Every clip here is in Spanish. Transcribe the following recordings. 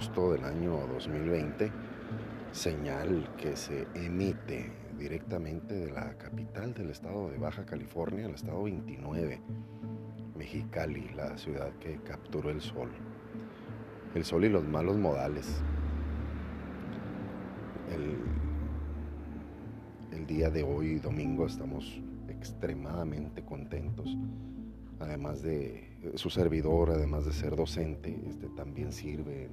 agosto del año 2020, señal que se emite directamente de la capital del estado de Baja California, el estado 29, Mexicali, la ciudad que capturó el sol. El sol y los malos modales. El, el día de hoy, domingo, estamos extremadamente contentos además de su servidor, además de ser docente, este, también sirve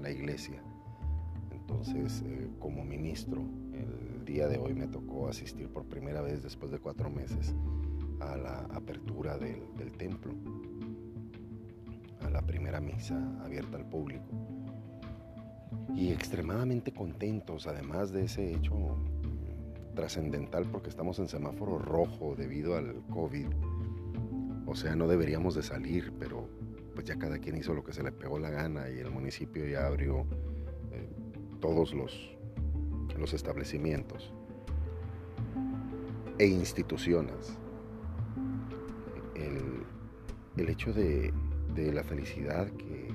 la iglesia. Entonces, eh, como ministro, el día de hoy me tocó asistir por primera vez después de cuatro meses a la apertura del, del templo, a la primera misa abierta al público. Y extremadamente contentos, además de ese hecho trascendental, porque estamos en semáforo rojo debido al COVID o sea, no deberíamos de salir, pero pues ya cada quien hizo lo que se le pegó la gana y el municipio ya abrió eh, todos los, los establecimientos e instituciones. El, hecho de, de la felicidad que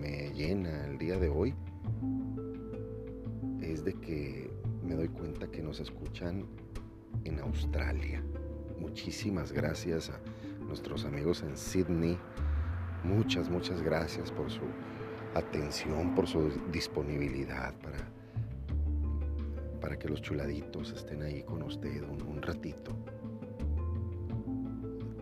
me llena el día de hoy es de que me doy cuenta que nos escuchan en Australia muchísimas gracias a nuestros amigos en Sydney. Muchas, muchas gracias por su atención, por su disponibilidad para, para que los chuladitos estén ahí con usted un, ratito.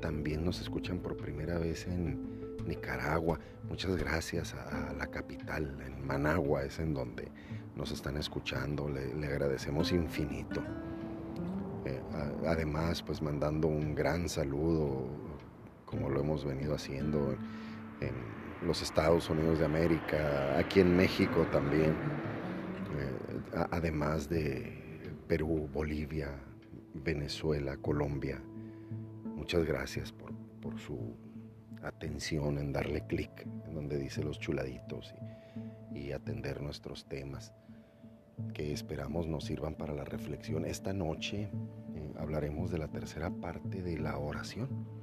También nos escuchan por primera vez en Nicaragua. Muchas gracias a, la capital, en Managua, es en donde nos están escuchando. le agradecemos infinito además pues mandando un gran saludo como lo hemos venido haciendo en los Estados Unidos de América, aquí en México también, eh, además de Perú, Bolivia, Venezuela, Colombia. Muchas gracias por, su atención en darle clic en donde dice los chuladitos y atender nuestros temas que esperamos nos sirvan para la reflexión. Esta noche eh, hablaremos de la tercera parte de la oración,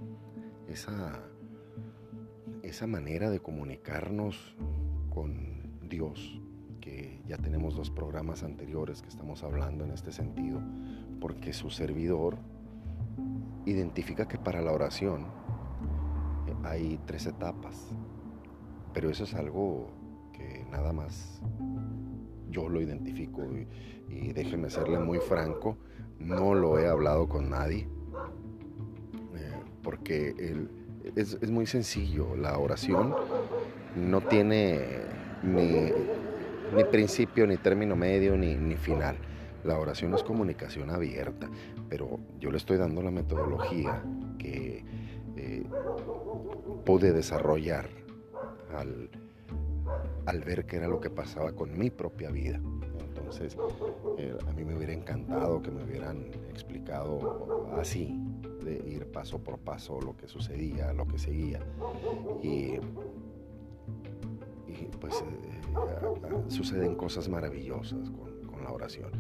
esa, esa manera de comunicarnos con Dios, que ya tenemos dos programas anteriores que estamos hablando en este sentido, porque su servidor identifica que para la oración eh, hay tres etapas, pero eso es algo que nada más yo lo identifico y, déjeme serle muy franco, no lo he hablado con nadie, porque es, muy sencillo, la oración no tiene ni, principio, ni término medio, ni, final. La oración es comunicación abierta, pero yo le estoy dando la metodología que eh, pude desarrollar al al ver qué era lo que pasaba con mi propia vida. Entonces, eh, a mí me hubiera encantado que me hubieran explicado así, de ir paso por paso lo que sucedía, lo que seguía. Y, pues eh, suceden cosas maravillosas con, la oración.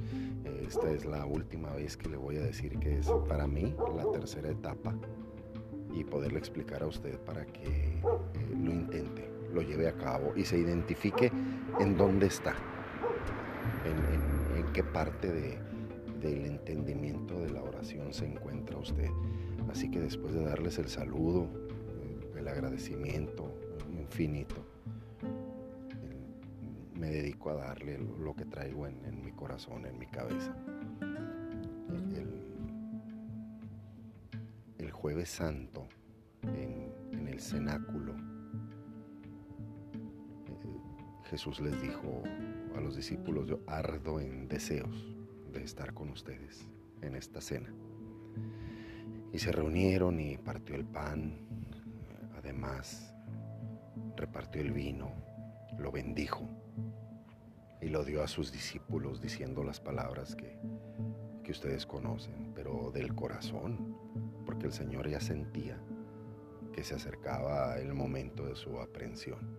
Esta es la última vez que le voy a decir que es para mí la tercera etapa y poderle explicar a usted para que eh, lo intente lo lleve a cabo y se identifique en dónde está, en, qué parte del entendimiento de la oración se encuentra usted. Así que después de darles el saludo, el agradecimiento infinito, me dedico a darle lo que traigo en, mi corazón, en mi cabeza. El, jueves santo, en el cenáculo, Jesús les dijo a los discípulos, yo ardo en deseos de estar con ustedes en esta cena. Y se reunieron y partió el pan, además repartió el vino, lo bendijo y lo dio a sus discípulos diciendo las palabras que, que ustedes conocen, pero del corazón, porque el Señor ya sentía que se acercaba el momento de su aprehensión.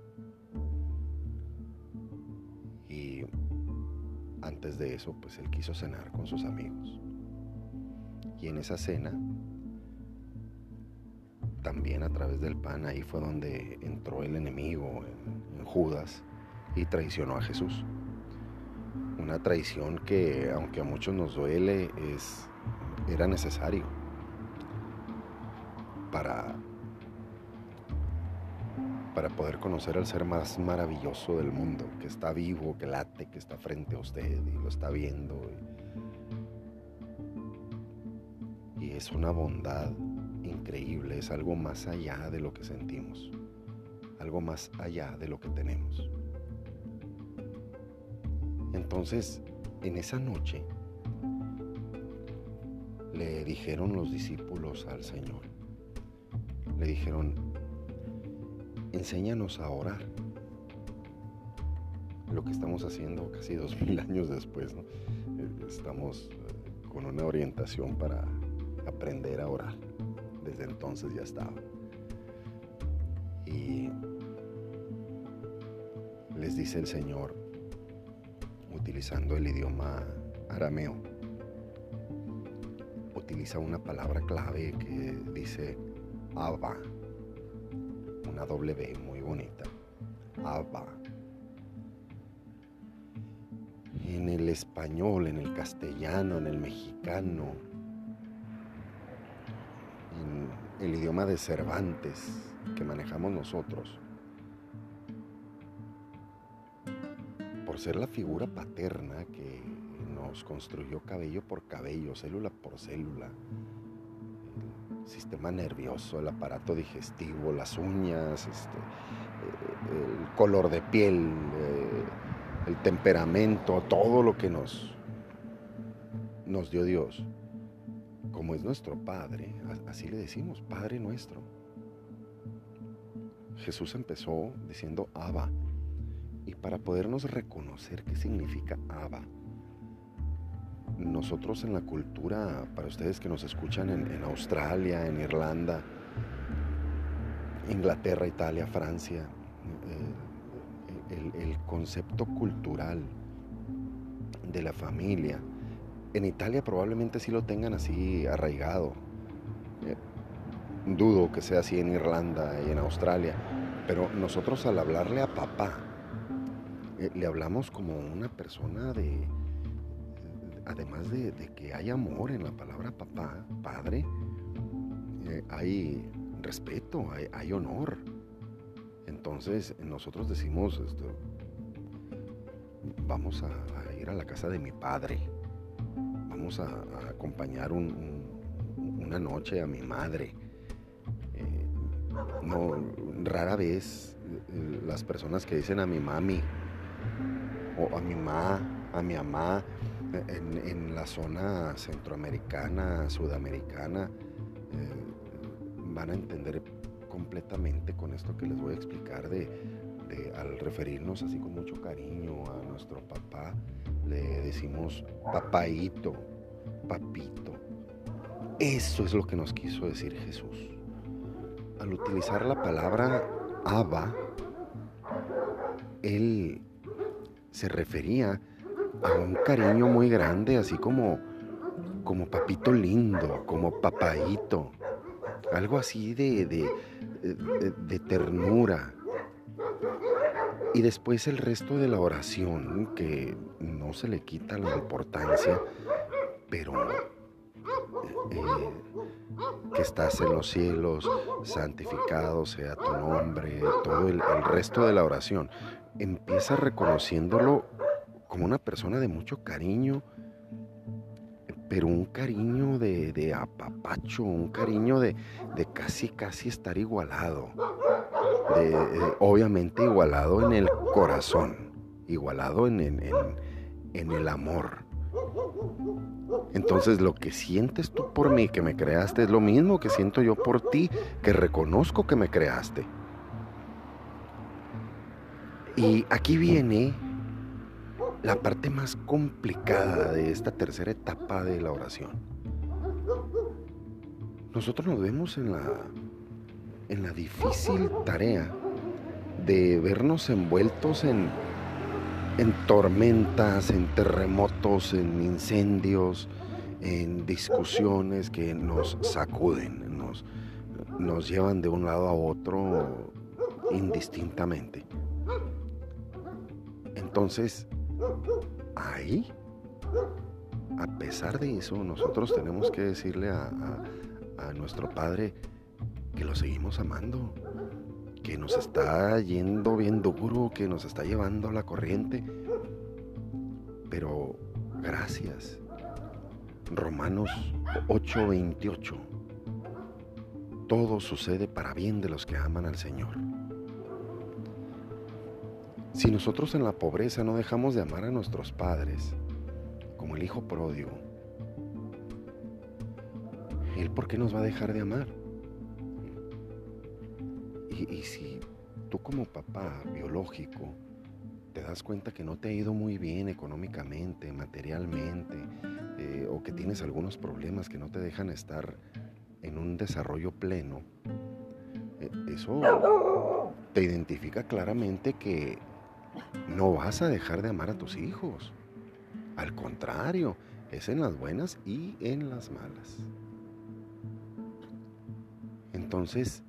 Antes de eso, pues él quiso cenar con sus amigos. Y en esa cena también a través del pan, ahí fue donde entró el enemigo en, Judas y traicionó a Jesús. Una traición que, aunque a muchos nos duele, es, era necesario para, para poder conocer al ser más maravilloso del mundo, que está vivo, que late, que está frente a usted y lo está viendo. Y, es una bondad increíble, es algo más allá de lo que sentimos, algo más allá de lo que tenemos. Entonces, en esa noche, le dijeron los discípulos al Señor, le dijeron, enséñanos a orar. Lo que estamos haciendo casi dos mil años después, ¿no? Eh, estamos eh, con una orientación para aprender a orar. Desde entonces ya estaba. Y les dice el Señor, utilizando el idioma arameo, utiliza una palabra clave que dice Abba, una W muy bonita, Abba. En el español, en el castellano, en el mexicano, en el idioma de Cervantes que manejamos nosotros, por ser la figura paterna que nos construyó cabello por cabello, célula por célula, sistema nervioso, el aparato digestivo, las uñas, este, eh, el color de piel, eh, el temperamento, todo lo que nos, nos dio Dios. Como es nuestro Padre, así le decimos, Padre nuestro. Jesús empezó diciendo Abba. Y para podernos reconocer qué significa Abba, nosotros en la cultura, para ustedes que nos escuchan en, Australia, en Irlanda, Inglaterra, Italia, Francia, eh, el, concepto cultural de la familia, en Italia probablemente sí lo tengan así arraigado. Eh, dudo que sea así en Irlanda y en Australia, pero nosotros al hablarle a papá, eh, le hablamos como una persona de, además de, que hay amor en la palabra papá, padre, eh, hay respeto, hay, honor. Entonces nosotros decimos, esto, vamos a, ir a la casa de mi padre, vamos a, acompañar una noche a mi madre. Eh, no, rara vez eh, las personas que dicen a mi mami o a mi mamá, a mi mamá, en, la zona centroamericana, sudamericana, eh, van a entender completamente con esto que les voy a explicar de, al referirnos así con mucho cariño a nuestro papá, le decimos papaito, papito. Eso es lo que nos quiso decir Jesús. Al utilizar la palabra Abba, él se refería a un cariño muy grande, así como, como papito lindo, como papaito, algo así de, de, ternura. Y después el resto de la oración, que no se le quita la importancia, pero eh, que estás en los cielos, santificado sea tu nombre, todo el, el resto de la oración. Empieza reconociéndolo como una persona de mucho cariño, pero un cariño de, apapacho, un cariño de, casi, casi estar igualado. obviamente igualado en el corazón, igualado en, en el amor. Entonces lo que sientes tú por mí, que me creaste, es lo mismo que siento yo por ti, que reconozco que me creaste. Y aquí viene la parte más complicada de esta tercera etapa de la oración. Nosotros nos vemos en la, en la difícil tarea de vernos envueltos en, en tormentas, en terremotos, en incendios, en discusiones que nos sacuden, nos, nos llevan de un lado a otro indistintamente. Entonces, ahí, a pesar de eso, nosotros tenemos que decirle a, a nuestro Padre que lo seguimos amando, que nos está yendo bien duro, que nos está llevando la corriente. Pero gracias. Romanos 8:28. Todo sucede para bien de los que aman al Señor. Si nosotros en la pobreza no dejamos de amar a nuestros padres, como el hijo pródigo, ¿Él por qué nos va a dejar de amar? Y, si tú como papá biológico te das cuenta que no te ha ido muy bien económicamente, materialmente, eh, o que tienes algunos problemas que no te dejan estar en un desarrollo pleno, eh, eso te identifica claramente que no vas a dejar de amar a tus hijos. Al contrario, es en las buenas y en las malas. Entonces,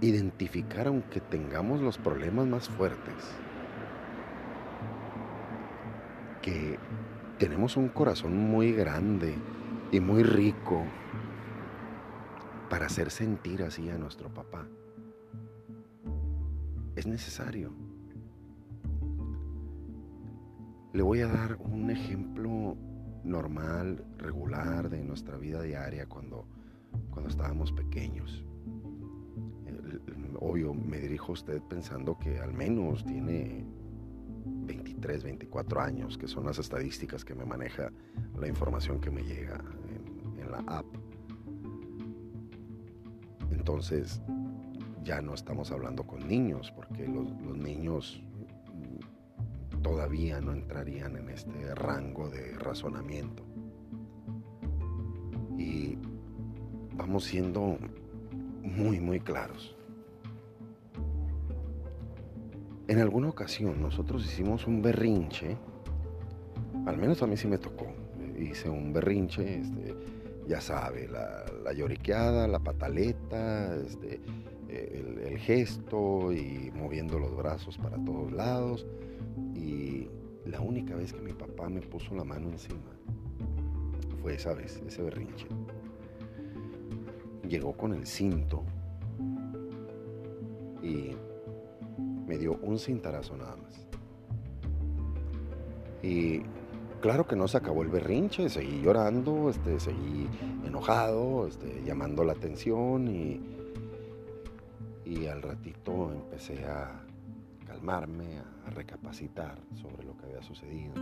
identificar aunque tengamos los problemas más fuertes, que tenemos un corazón muy grande y muy rico para hacer sentir así a nuestro papá. Es necesario. Le voy a dar un ejemplo normal, regular de nuestra vida diaria cuando, cuando estábamos pequeños obvio, me dirijo a usted pensando que al menos tiene 23, 24 años, que son las estadísticas que me maneja la información que me llega en, la app. Entonces, ya no estamos hablando con niños, porque los, niños todavía no entrarían en este rango de razonamiento. Y vamos siendo muy, muy claros. En alguna ocasión nosotros hicimos un berrinche, al menos a mí sí me tocó, hice un berrinche, este, ya sabe, la, lloriqueada, la pataleta, este, el, gesto y moviendo los brazos para todos lados. Y la única vez que mi papá me puso la mano encima fue esa vez, ese berrinche. Llegó con el cinto y me dio un cintarazo nada más. Y claro que no se acabó el berrinche, seguí llorando, este, seguí enojado, este, llamando la atención y, y al ratito empecé a calmarme, a recapacitar sobre lo que había sucedido.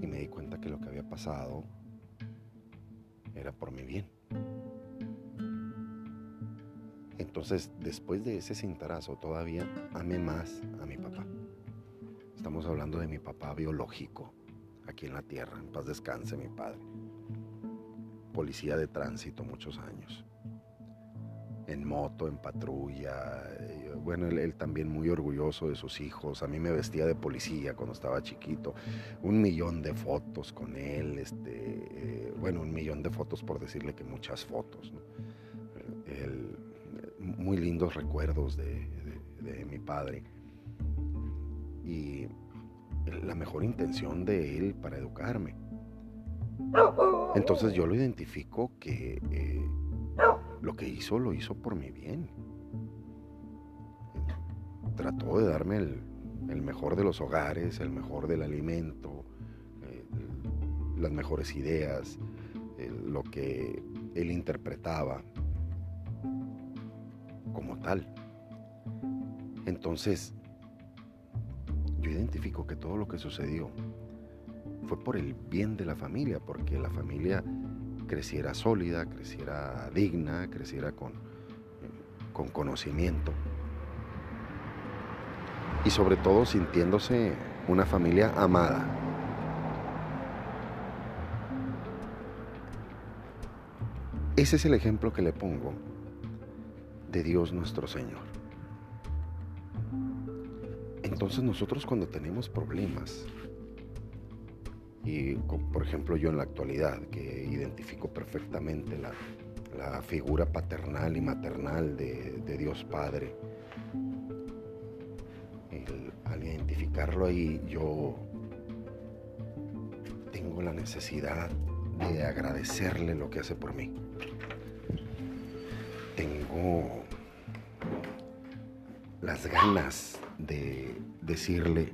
Y me di cuenta que lo que había pasado era por mi bien. Entonces, después de ese cintarazo, todavía amé más a mi papá. Estamos hablando de mi papá biológico, aquí en la tierra. En paz descanse mi padre. Policía de tránsito muchos años. En moto, en patrulla. Eh, bueno, él, también muy orgulloso de sus hijos. A mí me vestía de policía cuando estaba chiquito. Un millón de fotos con él. Este, eh, bueno, un millón de fotos por decirle que muchas fotos. muy lindos recuerdos de, mi padre y la mejor intención de él para educarme. Entonces yo lo identifico que eh, lo que hizo lo hizo por mi bien. Trató de darme el, mejor de los hogares, el mejor del alimento, las mejores ideas, lo que él interpretaba como tal. Entonces, yo identifico que todo lo que sucedió fue por el bien de la familia, porque la familia creciera sólida, creciera digna, creciera con, con conocimiento. Y sobre todo sintiéndose una familia amada. Ese es el ejemplo que le pongo de Dios nuestro Señor. Entonces nosotros cuando tenemos problemas, y por ejemplo yo en la actualidad, que identifico perfectamente la, la figura paternal y maternal de, Dios Padre. al identificarlo ahí, yo tengo la necesidad de agradecerle lo que hace por mí. Tengo las ganas de decirle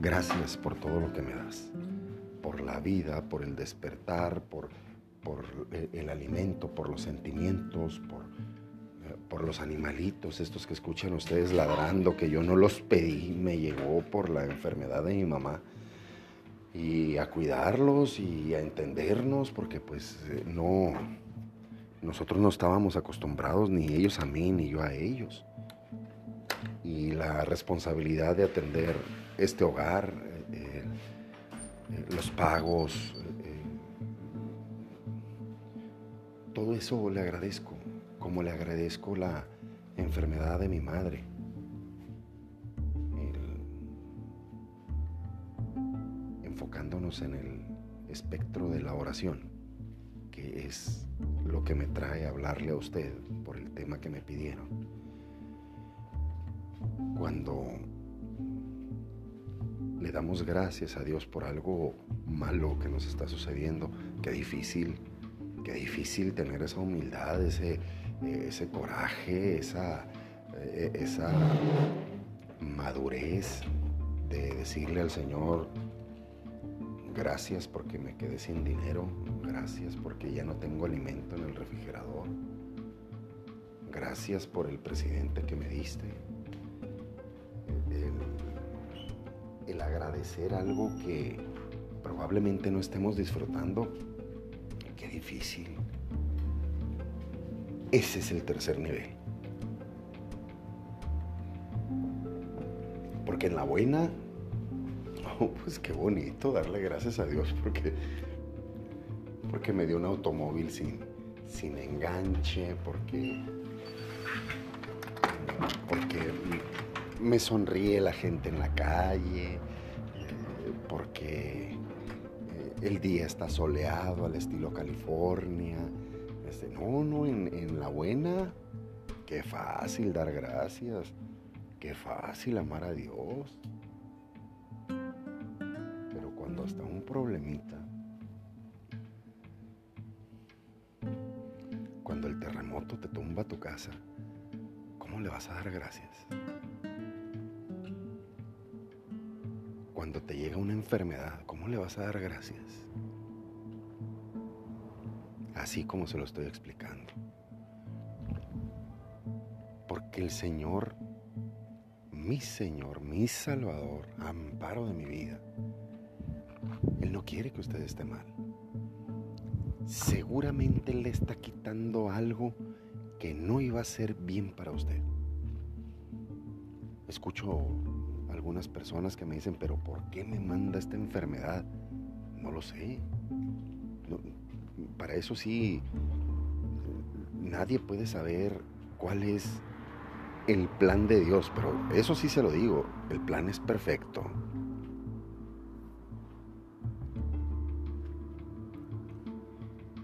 gracias por todo lo que me das, por la vida, por el despertar, por, por el alimento, por los sentimientos, por, por los animalitos, estos que escuchan ustedes ladrando, que yo no los pedí, me llegó por la enfermedad de mi mamá y a cuidarlos y a entendernos, porque pues eh, no, nosotros no estábamos acostumbrados, ni ellos a mí, ni yo a ellos. Y la responsabilidad de atender este hogar, eh, eh, los pagos, todo eso le agradezco, como le agradezco la enfermedad de mi madre enfocándonos en el espectro de la oración, que es lo que me trae a hablarle a usted por el tema que me pidieron. Cuando le damos gracias a Dios por algo malo que nos está sucediendo, qué difícil, qué difícil tener esa humildad, ese, ese coraje, esa, eh, esa madurez de decirle al Señor, Gracias porque me quedé sin dinero. Gracias porque ya no tengo alimento en el refrigerador. Gracias por el presidente que me diste. Agradecer algo que probablemente no estemos disfrutando. Qué difícil. Ese es el tercer nivel. Porque en la buena pues qué bonito darle gracias a Dios porque, porque me dio un automóvil sin, sin enganche, porque, porque me sonríe la gente en la calle, porque eh, el día está soleado al estilo California. Este, no, no, en, en la buena, qué fácil dar gracias, qué fácil amar a Dios hasta un problemita, cuando el terremoto te tumba tu casa, ¿cómo le vas a dar gracias? Cuando te llega una enfermedad, ¿cómo le vas a dar gracias? Así como se lo estoy explicando. Porque el Señor, mi Señor, mi Salvador, amparo de mi vida, él no quiere que usted esté mal. Seguramente le está quitando algo que no iba a ser bien para usted. Escucho algunas personas que me dicen, pero ¿por qué me manda esta enfermedad? No lo sé. para eso sí, nadie puede saber cuál es el plan de Dios, pero eso sí se lo digo, el plan es perfecto.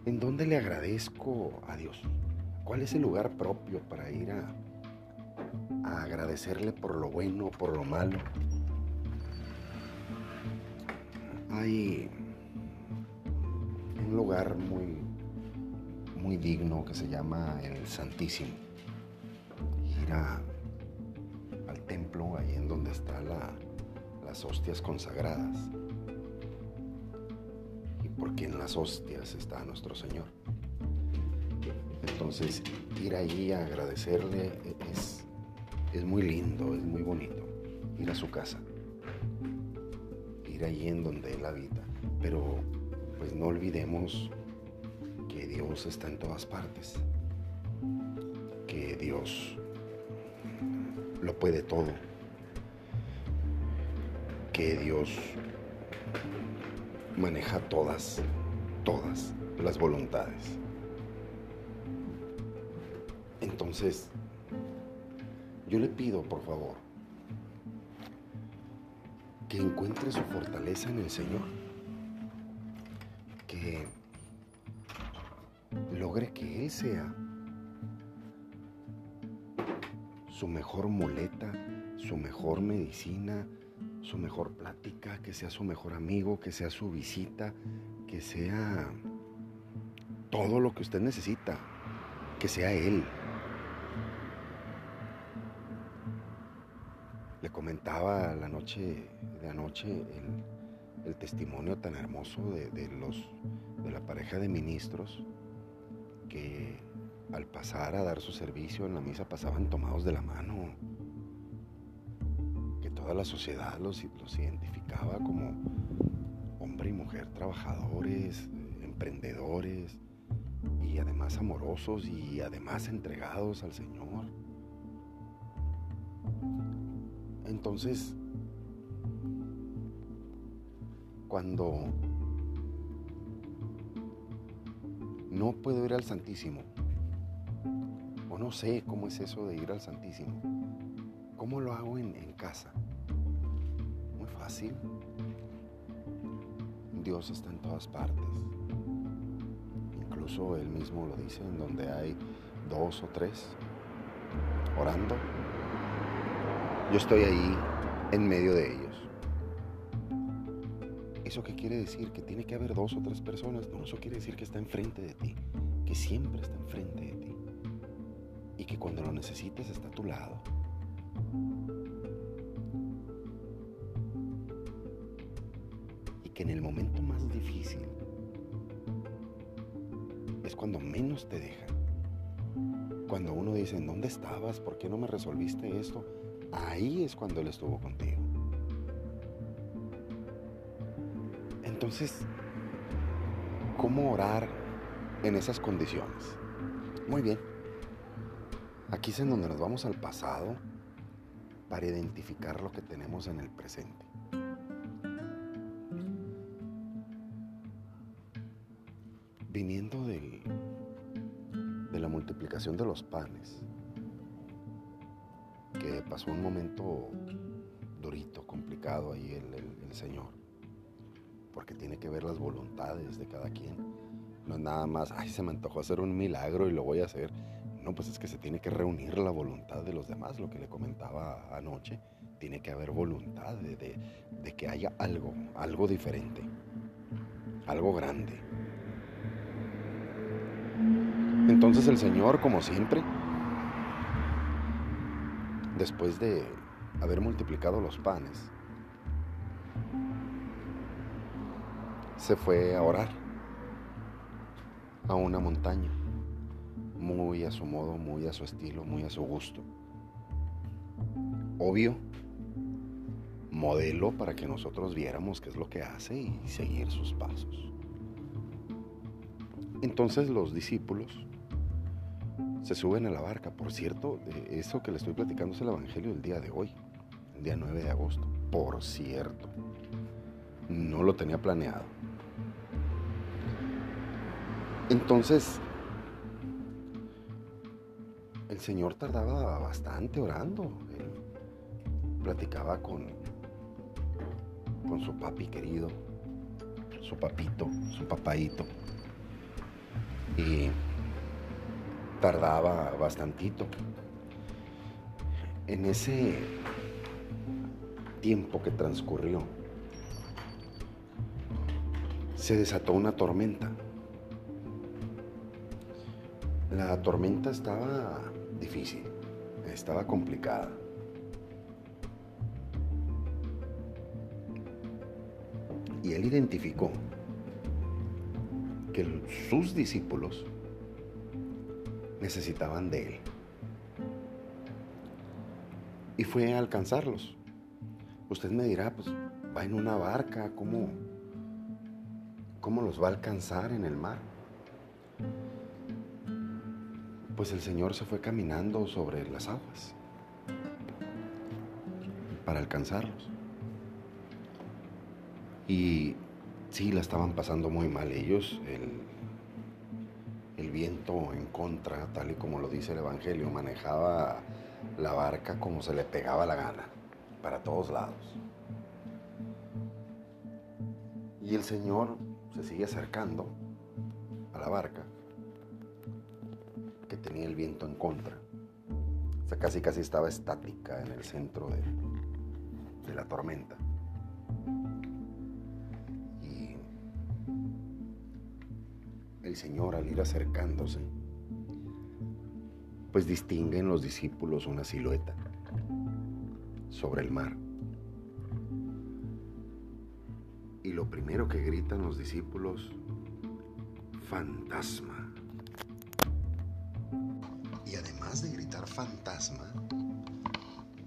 ¿En dónde le agradezco a Dios? ¿Cuál es el lugar propio para ir a, agradecerle por lo bueno, por lo malo? Hay un lugar muy, muy digno que se llama el Santísimo. Ir al templo, ahí en donde están las hostias consagradas porque en las hostias está nuestro Señor. Entonces, ir allí a agradecerle es, es muy lindo, es muy bonito. Ir a su casa, ir allí en donde Él habita. Pero, pues no olvidemos que Dios está en todas partes, que Dios lo puede todo, que Dios maneja todas, todas las voluntades. Entonces, yo le pido, por favor, que encuentre su fortaleza en el Señor, que logre que Él sea su mejor muleta, su mejor medicina, su mejor plática, que sea su mejor amigo, que sea su visita, que sea todo lo que usted necesita, que sea Él. Le comentaba la noche de anoche el, testimonio tan hermoso de, los, de la pareja de ministros que al pasar a dar su servicio en la misa pasaban tomados de la mano. Que toda la sociedad los, los identificaba como hombre y mujer trabajadores, emprendedores y además amorosos y además entregados al Señor. Entonces, cuando no puedo ir al Santísimo, o no sé cómo es eso de ir al Santísimo, ¿cómo lo hago en, casa? Muy fácil. Dios está en todas partes. Incluso Él mismo lo dice, en donde hay dos o tres orando, yo estoy ahí en medio de ellos. ¿Eso qué quiere decir? Que tiene que haber dos o tres personas. No, eso quiere decir que está enfrente de ti, que siempre está enfrente de ti. Y que cuando lo necesites está a tu lado. Y que en el momento más difícil es cuando menos te deja. Cuando uno dice, ¿en dónde estabas? ¿Por qué no me resolviste esto? Ahí es cuando Él estuvo contigo. Entonces, ¿cómo orar en esas condiciones? Muy bien. Aquí es en donde nos vamos al pasado para identificar lo que tenemos en el presente. Viniendo de la multiplicación de los panes, pasó un momento durito, complicado ahí el, Señor, porque tiene que ver las voluntades de cada quien. No es nada más, ay, se me antojó hacer un milagro y lo voy a hacer. No, pues es que se tiene que reunir la voluntad de los demás, lo que le comentaba anoche. Tiene que haber voluntad de, de que haya algo, algo diferente, algo grande. Entonces el Señor, como siempre, después de haber multiplicado los panes, se fue a orar a una montaña, muy a su modo, muy a su estilo, muy a su gusto. Obvio, modelo para que nosotros viéramos qué es lo que hace y seguir sus pasos. Entonces los discípulos se suben a la barca. Por cierto, eso que le estoy platicando es el Evangelio del día de hoy, el día 9 de agosto. Por cierto, no lo tenía planeado. Entonces, el Señor tardaba bastante orando. platicaba con, con su papi querido, su papito, su papaito. Y tardaba bastantito. En ese tiempo que transcurrió, se desató una tormenta. La tormenta estaba difícil, estaba complicada. Y él identificó que sus discípulos necesitaban de Él. Y fue a alcanzarlos. Usted me dirá, pues va en una barca, ¿cómo, cómo los va a alcanzar en el mar? Pues el Señor se fue caminando sobre las aguas para alcanzarlos. Y sí, la estaban pasando muy mal ellos. El, viento en contra, tal y como lo dice el Evangelio, manejaba la barca como se le pegaba la gana, para todos lados. Y el Señor se sigue acercando a la barca que tenía el viento en contra. O sea, casi casi estaba estática en el centro de, de la tormenta. El Señor al ir acercándose, pues distingue en los discípulos una silueta sobre el mar. Y lo primero que gritan los discípulos, fantasma. Y además de gritar fantasma,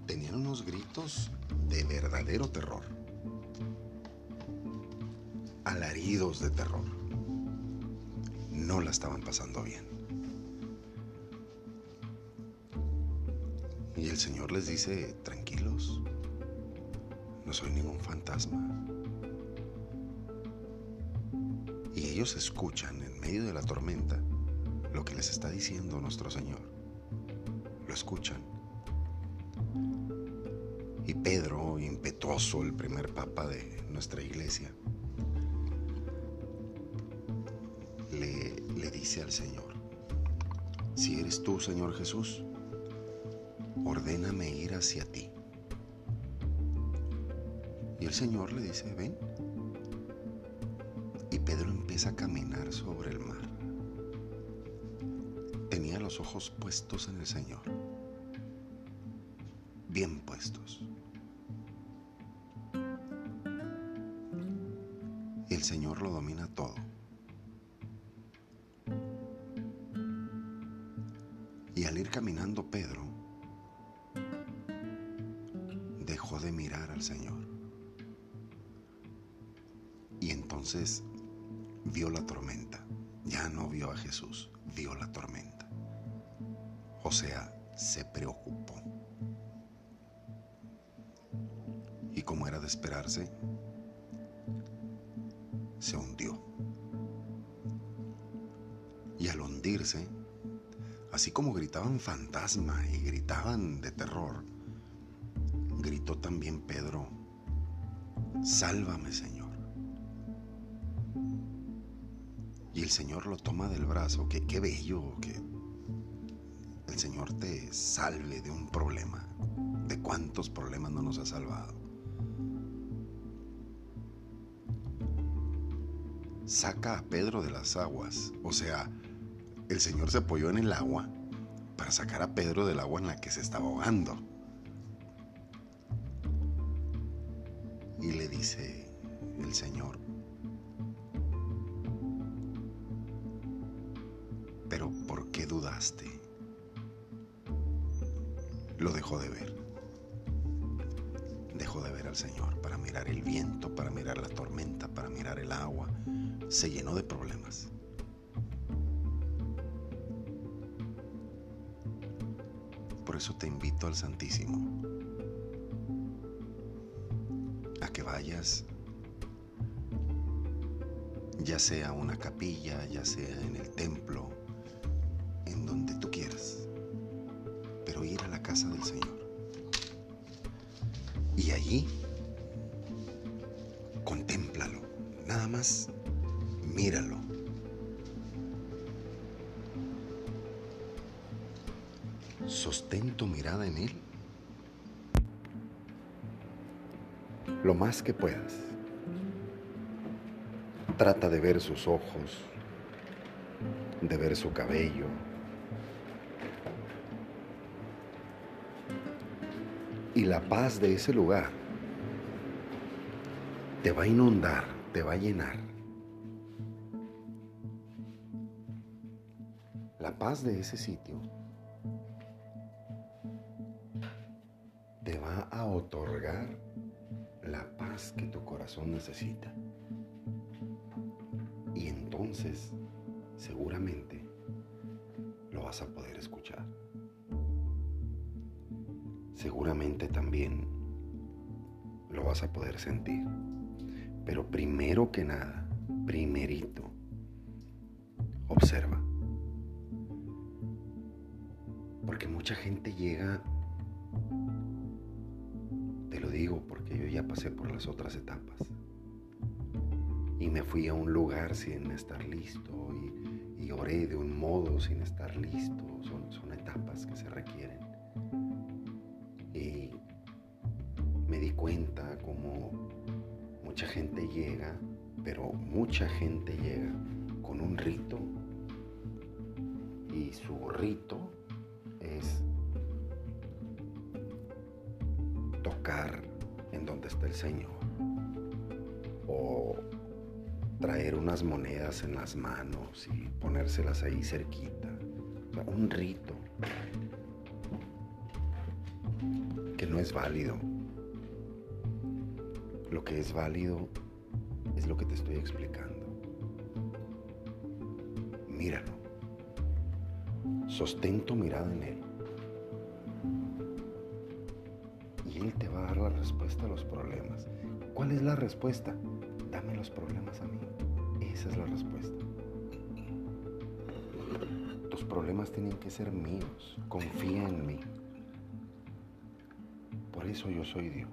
tenían unos gritos de verdadero terror. Alaridos de terror. No la estaban pasando bien. Y el Señor les dice, tranquilos, no soy ningún fantasma. Y ellos escuchan en medio de la tormenta lo que les está diciendo nuestro Señor. Lo escuchan. Y Pedro, impetuoso, el primer papa de nuestra iglesia, al Señor, si eres tú, Señor Jesús, ordéname ir hacia ti. Y el Señor le dice, ven. Y Pedro empieza a caminar sobre el mar. Tenía los ojos puestos en el Señor. Bien puestos. La tormenta. Ya no vio a Jesús, vio la tormenta. O sea, se preocupó. Y como era de esperarse, se hundió. Y al hundirse, así como gritaban fantasma y gritaban de terror, gritó también Pedro, sálvame Señor. El Señor lo toma del brazo, qué, qué bello que el Señor te salve de un problema. ¿De cuántos problemas no nos ha salvado? Saca a Pedro de las aguas, o sea, el Señor se apoyó en el agua para sacar a Pedro del agua en la que se estaba ahogando. Por eso te invito al Santísimo. A que vayas, ya sea a una capilla, ya sea en el templo, que puedas. Trata de ver sus ojos, de ver su cabello. Y la paz de ese lugar te va a inundar, te va a llenar. La paz de ese sitio te va a otorgar necesita. Y entonces, seguramente, lo vas a poder escuchar. Seguramente también lo vas a poder sentir. Pero primero que nada, primerito, observa. Porque mucha gente llega porque yo ya pasé por las otras etapas. Y me fui a un lugar sin estar listo y, oré de un modo sin estar listo. Son, son etapas que se requieren. Y me di cuenta como mucha gente llega, pero mucha gente llega con un rito. Y su rito Señor. O traer unas monedas en las manos y ponérselas ahí cerquita. un rito que no es válido. Lo que es válido es lo que te estoy explicando. Míralo. Sostén tu mirada en Él. Él te va a dar la respuesta a los problemas. ¿Cuál es la respuesta? Dame los problemas a mí. Esa es la respuesta. Tus problemas tienen que ser míos. Confía en mí. Por eso yo soy Dios.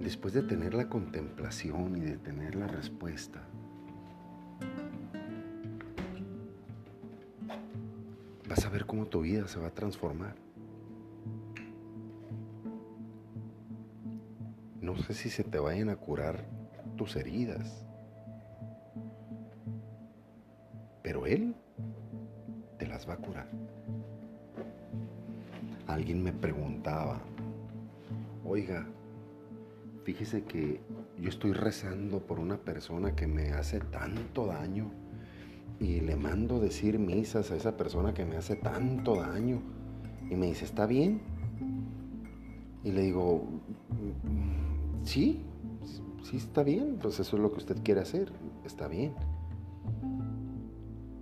Después de tener la contemplación y de tener la respuesta, cómo tu vida se va a transformar. No sé si se te vayan a curar tus heridas, pero Él te las va a curar. Alguien me preguntaba, oiga, fíjese que yo estoy rezando por una persona que me hace tanto daño y le mando decir misas a esa persona que me hace tanto daño. Y me dice, ¿está bien? Y le digo, sí, sí está bien, pues eso es lo que usted quiere hacer, está bien.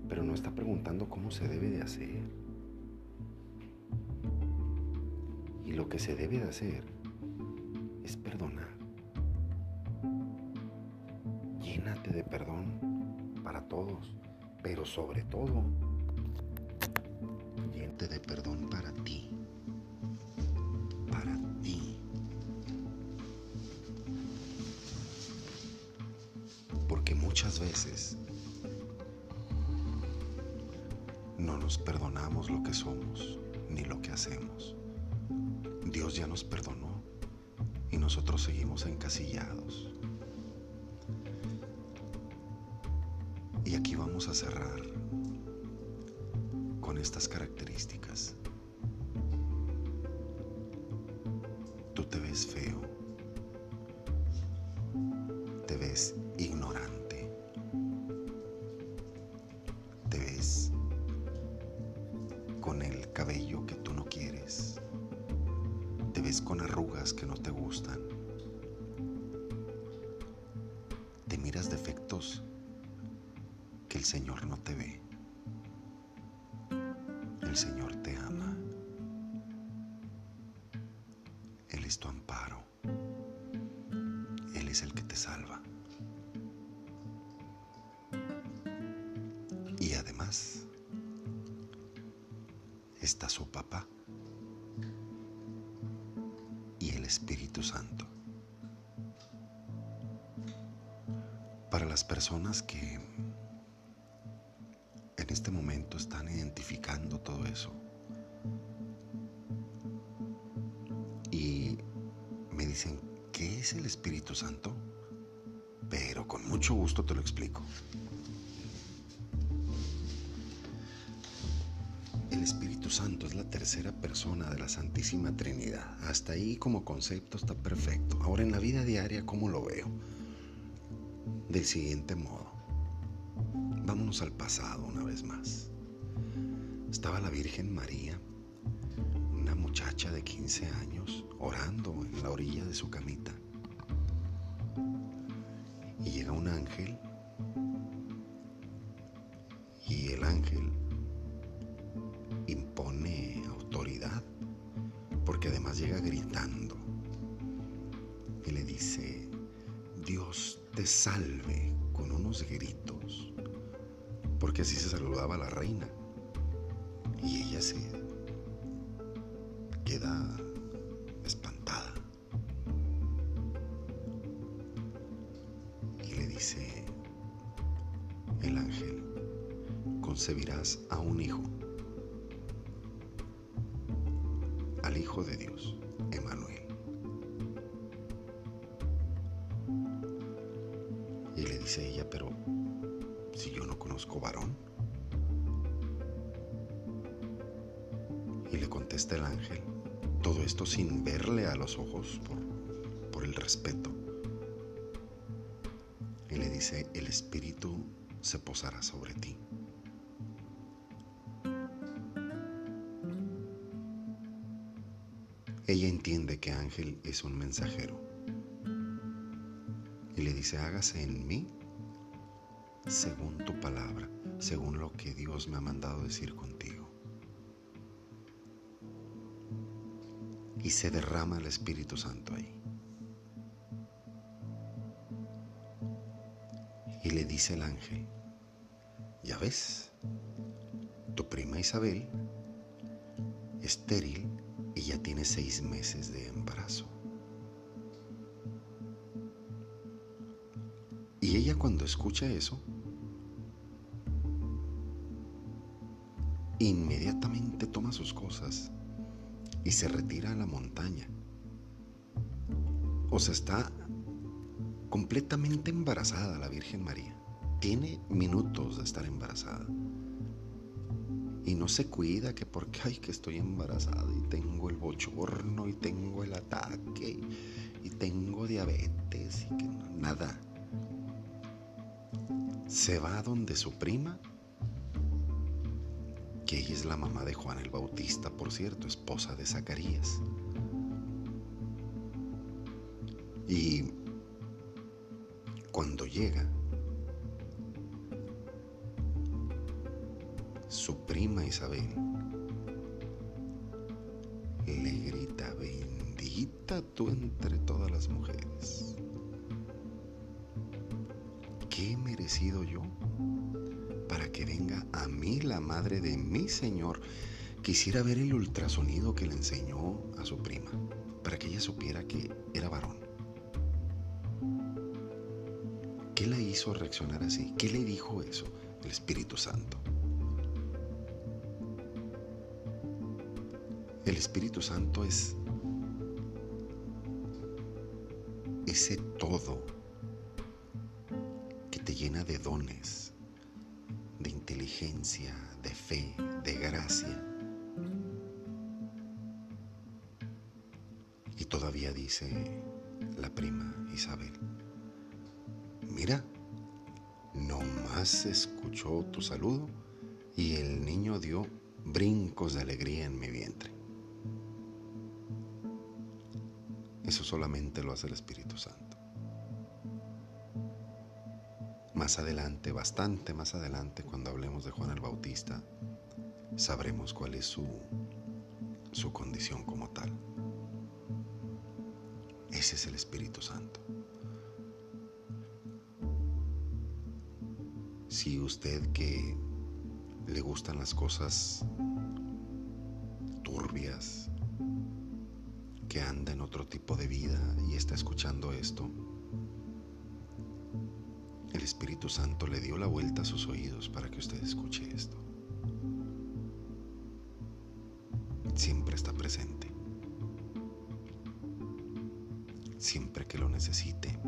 Pero no está preguntando cómo se debe de hacer. Y lo que se debe de hacer es perdonar. Llénate de perdón para todos pero sobre todo, diente de perdón para ti, para ti. Porque muchas veces no nos perdonamos lo que somos ni lo que hacemos. Dios ya nos perdonó y nosotros seguimos encasillados. Cerrar con estas características. Señor no te ve. El Señor te ama. Él es tu amparo. Él es el que te salva. Y además está su papá y el Espíritu Santo. Para las personas que Santo? Pero con mucho gusto te lo explico. El Espíritu Santo es la tercera persona de la Santísima Trinidad. Hasta ahí como concepto está perfecto. Ahora en la vida diaria, ¿cómo lo veo? Del siguiente modo. Vámonos al pasado una vez más. Estaba la Virgen María, una muchacha de 15 años, orando en la orilla de su camita. porque además llega gritando y le dice, Dios te salve con unos gritos, porque así se saludaba la reina. Y ella se queda espantada y le dice, el ángel, concebirás a un hijo Hijo de Dios, Emanuel. Y le dice ella, pero si yo no conozco varón. Y le contesta el ángel, todo esto sin verle a los ojos por, por el respeto. Y le dice, el Espíritu se posará sobre ti. Entiende que Ángel es un mensajero y le dice, hágase en mí según tu palabra, según lo que Dios me ha mandado decir contigo. Y se derrama el Espíritu Santo ahí. Y le dice el ángel, ya ves, tu prima Isabel, estéril, ya tiene seis meses de embarazo. Y ella cuando escucha eso, inmediatamente toma sus cosas y se retira a la montaña. O sea, está completamente embarazada la Virgen María. Tiene minutos de estar embarazada. Y no se cuida que porque, ay, que estoy embarazada y tengo el bochorno y tengo el ataque y tengo diabetes y que nada. Se va donde su prima, que ella es la mamá de Juan el Bautista, por cierto, esposa de Zacarías. Y cuando llega, prima Isabel le grita, bendita tú entre todas las mujeres. ¿Qué he merecido yo para que venga a mí la madre de mi Señor? Quisiera ver el ultrasonido que le enseñó a su prima, para que ella supiera que era varón. ¿Qué la hizo reaccionar así? ¿Qué le dijo eso? El Espíritu Santo. El Espíritu Santo es ese todo que te llena de dones, de inteligencia, de fe, de gracia. Y todavía dice la prima Isabel, mira, no más escuchó tu saludo y el niño dio brincos de alegría en mi vientre. Eso solamente lo hace el Espíritu Santo. Más adelante, bastante más adelante, cuando hablemos de Juan el Bautista, sabremos cuál es su, su condición como tal. Ese es el Espíritu Santo. Si usted que le gustan las cosas turbias, que anda en otro tipo de vida y está escuchando esto, el Espíritu Santo le dio la vuelta a sus oídos para que usted escuche esto. Siempre está presente. Siempre que lo necesite,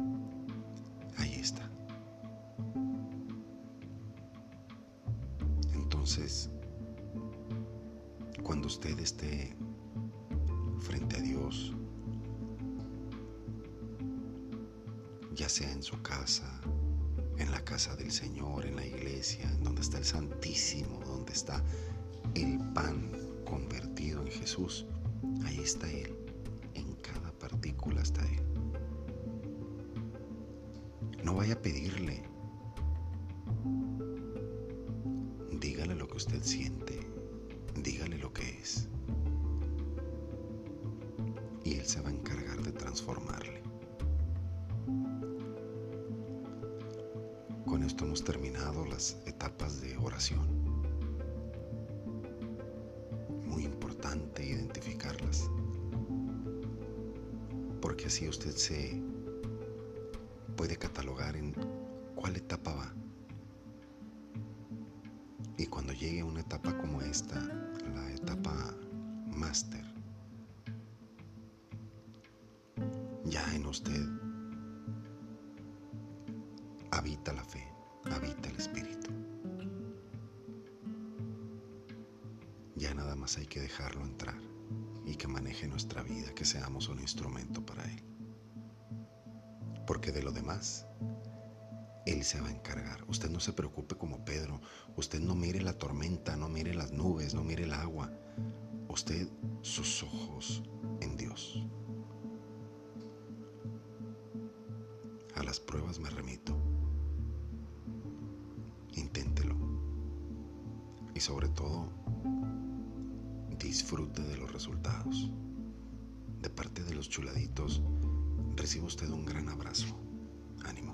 pedirle, dígale lo que usted siente, dígale lo que es y Él se va a encargar de transformarle. Con esto hemos terminado las etapas de oración. Muy importante identificarlas, porque así usted se puede catalogar en cuál etapa va. Y cuando llegue a una etapa como esta, la etapa máster, ya en usted habita la fe, habita el espíritu. Ya nada más hay que dejarlo entrar y que maneje nuestra vida, que seamos un instrumento para Él. Porque de lo demás, Él se va a encargar. Usted no se preocupe como Pedro. Usted no mire la tormenta, no mire las nubes, no mire el agua. Usted sus ojos en Dios. A las pruebas me remito. Inténtelo. Y sobre todo, disfrute de los resultados. De parte de los chuladitos, reciba usted un gran abrazo. Ánimo.